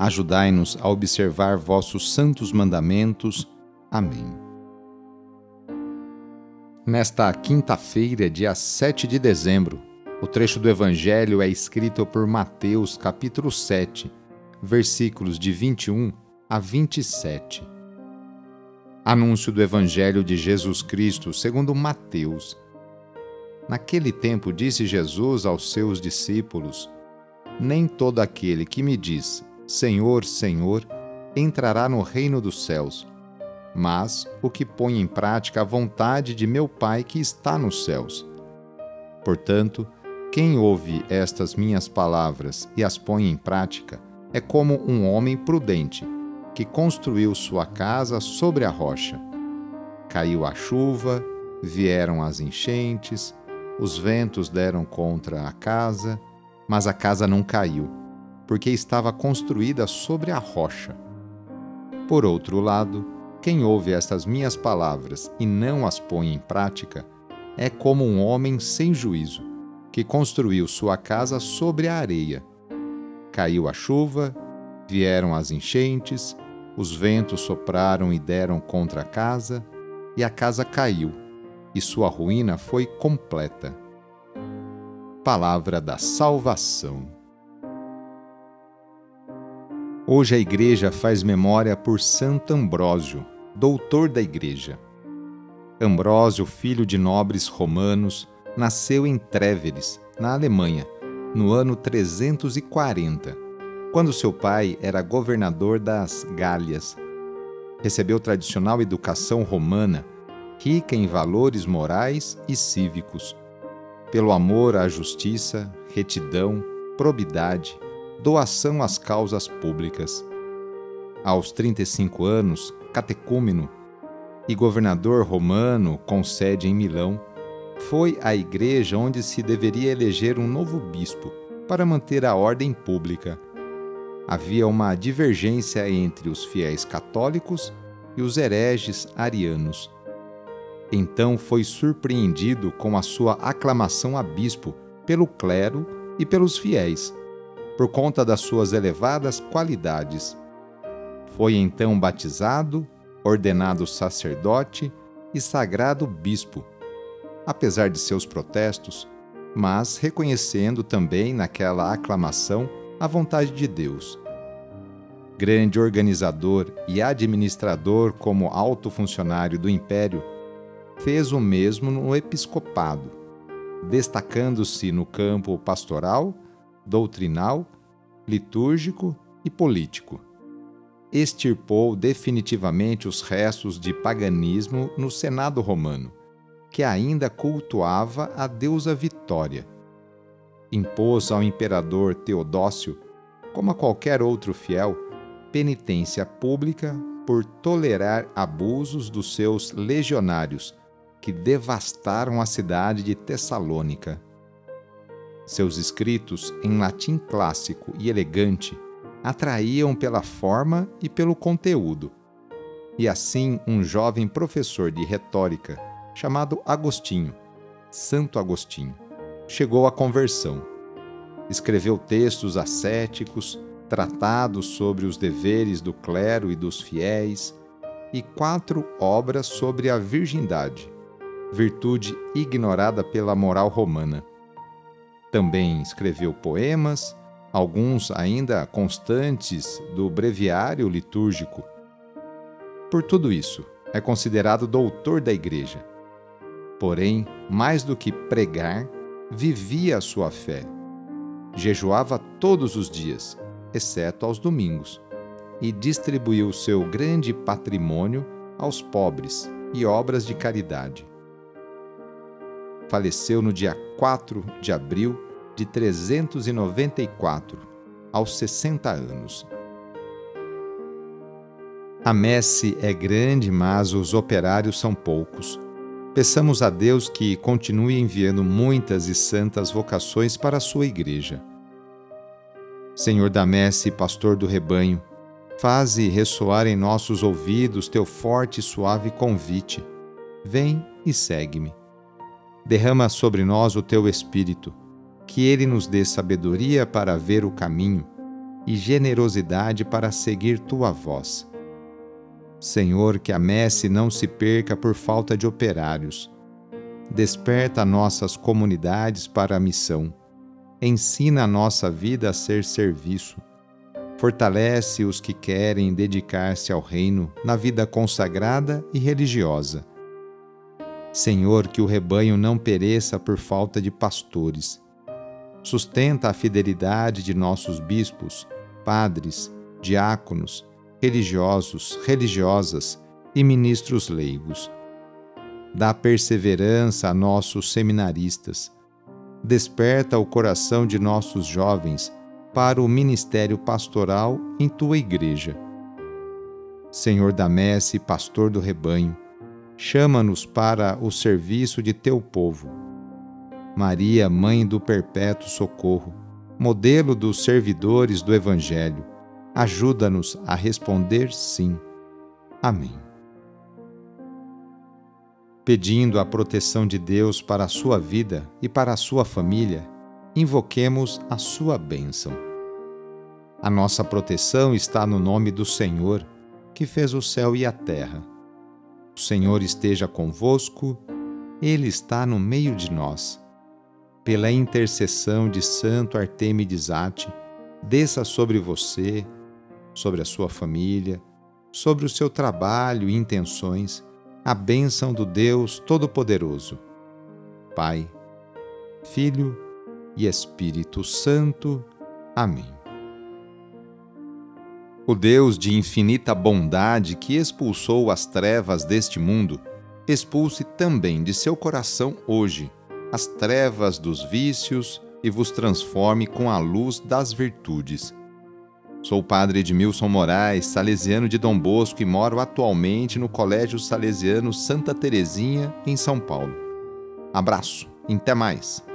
Ajudai-nos a observar vossos santos mandamentos. Amém. Nesta quinta-feira, dia 7 de dezembro, o trecho do Evangelho é escrito por Mateus, capítulo 7, versículos de 21 a 27. Anúncio do Evangelho de Jesus Cristo segundo Mateus. Naquele tempo disse Jesus aos seus discípulos: Nem todo aquele que me diz, Senhor, Senhor, entrará no reino dos céus, mas o que põe em prática a vontade de meu Pai que está nos céus. Portanto, quem ouve estas minhas palavras e as põe em prática é como um homem prudente que construiu sua casa sobre a rocha. Caiu a chuva, vieram as enchentes, os ventos deram contra a casa, mas a casa não caiu porque estava construída sobre a rocha. Por outro lado, quem ouve estas minhas palavras e não as põe em prática é como um homem sem juízo, que construiu sua casa sobre a areia. Caiu a chuva, vieram as enchentes, os ventos sopraram e deram contra a casa, e a casa caiu, e sua ruína foi completa. Palavra da Salvação. Hoje a Igreja faz memória por Santo Ambrósio, doutor da Igreja. Ambrósio, filho de nobres romanos, nasceu em Tréveres, na Alemanha, no ano 340, quando seu pai era governador das Gálias. Recebeu tradicional educação romana, rica em valores morais e cívicos. Pelo amor à justiça, retidão, probidade, doação às causas públicas. Aos 35 anos, catecúmeno e governador romano com sede em Milão, foi à igreja onde se deveria eleger um novo bispo para manter a ordem pública. Havia uma divergência entre os fiéis católicos e os hereges arianos. Então foi surpreendido com a sua aclamação a bispo pelo clero e pelos fiéis por conta das suas elevadas qualidades. Foi então batizado, ordenado sacerdote e sagrado bispo, apesar de seus protestos, mas reconhecendo também naquela aclamação a vontade de Deus. Grande organizador e administrador como alto funcionário do império, fez o mesmo no episcopado, destacando-se no campo pastoral doutrinal, litúrgico e político. Extirpou definitivamente os restos de paganismo no Senado romano, que ainda cultuava a deusa Vitória. Impôs ao imperador Teodócio, como a qualquer outro fiel, penitência pública por tolerar abusos dos seus legionários, que devastaram a cidade de Tessalônica. Seus escritos, em latim clássico e elegante, atraíam pela forma e pelo conteúdo. E assim, um jovem professor de retórica, chamado Agostinho, Santo Agostinho, chegou à conversão. Escreveu textos ascéticos, tratados sobre os deveres do clero e dos fiéis, e quatro obras sobre a virgindade, virtude ignorada pela moral romana. Também escreveu poemas, alguns ainda constantes do breviário litúrgico. Por tudo isso, é considerado doutor da Igreja. Porém, mais do que pregar, vivia a sua fé. Jejuava todos os dias, exceto aos domingos, e distribuiu seu grande patrimônio aos pobres e obras de caridade. Faleceu no dia 4 de abril de 394, aos 60 anos. A messe é grande, mas os operários são poucos. Peçamos a Deus que continue enviando muitas e santas vocações para a sua igreja. Senhor da messe, pastor do rebanho, faze ressoar em nossos ouvidos teu forte e suave convite. Vem e segue-me. Derrama sobre nós o teu espírito, que ele nos dê sabedoria para ver o caminho e generosidade para seguir tua voz Senhor, que a messe não se perca por falta de operários. Desperta nossas comunidades para a missão. Ensina a nossa vida a ser serviço. Fortalece os que querem dedicar-se ao reino na vida consagrada e religiosa. Senhor, que o rebanho não pereça por falta de pastores. Sustenta a fidelidade de nossos bispos, padres, diáconos, religiosos, religiosas e ministros leigos. Dá perseverança a nossos seminaristas. Desperta o coração de nossos jovens para o ministério pastoral em tua igreja. Senhor da messe, pastor do rebanho, chama-nos para o serviço de teu povo. Maria, mãe do perpétuo socorro, modelo dos servidores do evangelho, Ajuda-nos a responder sim. Amém. Pedindo a proteção de Deus para a sua vida e para a sua família, invoquemos a sua bênção. A nossa proteção está no nome do Senhor, que fez o céu e a terra. O Senhor esteja convosco, Ele está no meio de nós. Pela intercessão de Santo Artemides Ate, desça sobre você, sobre a sua família, sobre o seu trabalho e intenções, a bênção do Deus Todo-Poderoso. Pai, Filho e Espírito Santo. Amém. O Deus de infinita bondade que expulsou as trevas deste mundo, expulse também de seu coração hoje as trevas dos vícios e vos transforme com a luz das virtudes Sou padre Edmilson Moraes, salesiano de Dom Bosco e moro atualmente no Colégio Salesiano Santa Terezinha, em São Paulo. Abraço, até mais!